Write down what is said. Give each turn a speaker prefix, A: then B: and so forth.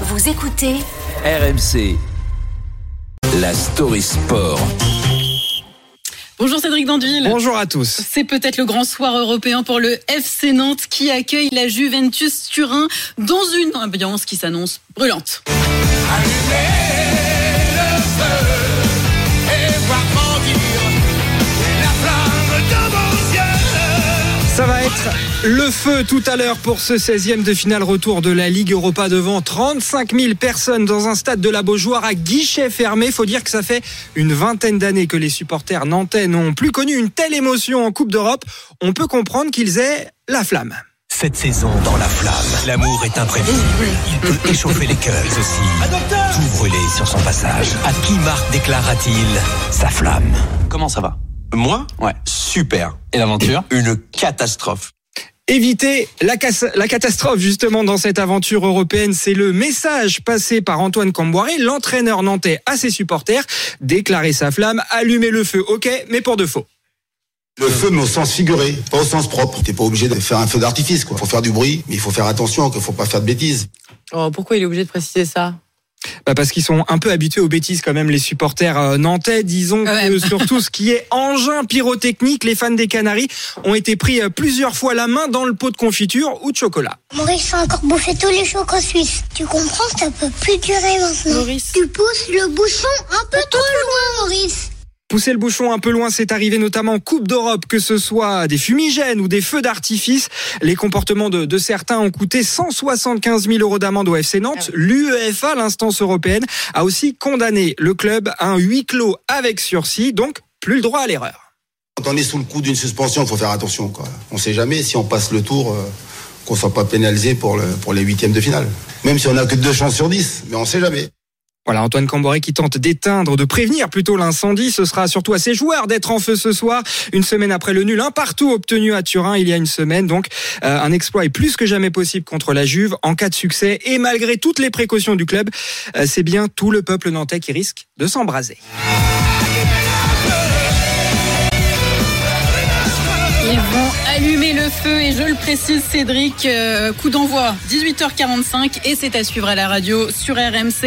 A: Vous écoutez
B: RMC. La story sport.
C: Bonjour Cédric Dandeville.
D: Bonjour à tous.
C: C'est peut-être le grand soir européen pour le FC Nantes qui accueille la Juventus Turin dans une ambiance qui s'annonce brûlante.
D: Ça va être le feu tout à l'heure pour ce 16e de finale retour de la Ligue Europa devant 35 000 personnes dans un stade de la Beaujoire à guichet fermé. Faut dire que ça fait une vingtaine d'années que les supporters nantais n'ont plus connu une telle émotion en Coupe d'Europe. On peut comprendre qu'ils aient la flamme.
E: Cette saison dans la flamme, l'amour est imprévisible. Il peut échauffer les cœurs aussi. Tout brûler sur son passage. À qui Marc déclara-t-il sa flamme?
F: Comment ça va?
G: Moi
F: Ouais.
G: Super.
F: Et l'aventure
G: Une catastrophe.
D: Éviter la, catastrophe justement dans cette aventure européenne, c'est le message passé par Antoine Camboiré, l'entraîneur nantais à ses supporters, déclarer sa flamme, allumer le feu, ok, mais pour de faux.
H: Le feu, mais au sens figuré, pas au sens propre. T'es pas obligé de faire un feu d'artifice, quoi. Faut faire du bruit, mais il faut faire attention, qu'il faut pas faire de bêtises.
I: Oh, pourquoi il est obligé de préciser ça?
D: Bah, parce qu'ils sont un peu habitués aux bêtises quand même les supporters euh, nantais. Disons que sur tout ce qui est engin pyrotechnique, les fans des Canaries ont été pris euh, plusieurs fois la main dans le pot de confiture ou de chocolat.
J: Maurice a encore bouffé tous les chocos suisses. Tu comprends ça peut plus durer maintenant.
I: Maurice.
J: Tu pousses le bouchon un peu trop loin, Maurice.
D: Pousser le bouchon un peu loin, c'est arrivé notamment en Coupe d'Europe, que ce soit des fumigènes ou des feux d'artifice. Les comportements de, de certains ont coûté 175 000 euros d'amende au FC Nantes. L'UEFA, l'instance européenne, a aussi condamné le club à un huis clos avec sursis, donc plus le droit à l'erreur.
H: Quand on est sous le coup d'une suspension, faut faire attention, quoi. On sait jamais si on passe le tour, euh, qu'on soit pas pénalisé pour, le, pour les huitièmes de finale. Même si on a que deux chances sur dix, mais on sait jamais.
D: Voilà, Antoine Camboré qui tente d'éteindre, de prévenir plutôt l'incendie. Ce sera surtout à ses joueurs d'être en feu ce soir. Une semaine après le nul, un partout obtenu à Turin il y a une semaine. Donc, euh, un exploit est plus que jamais possible contre la Juve en cas de succès. Et malgré toutes les précautions du club, euh, c'est bien tout le peuple nantais qui risque de s'embraser.
C: Ils vont allumer le feu et je le précise Cédric, euh, coup d'envoi 18h45 et c'est à suivre à la radio sur RMC.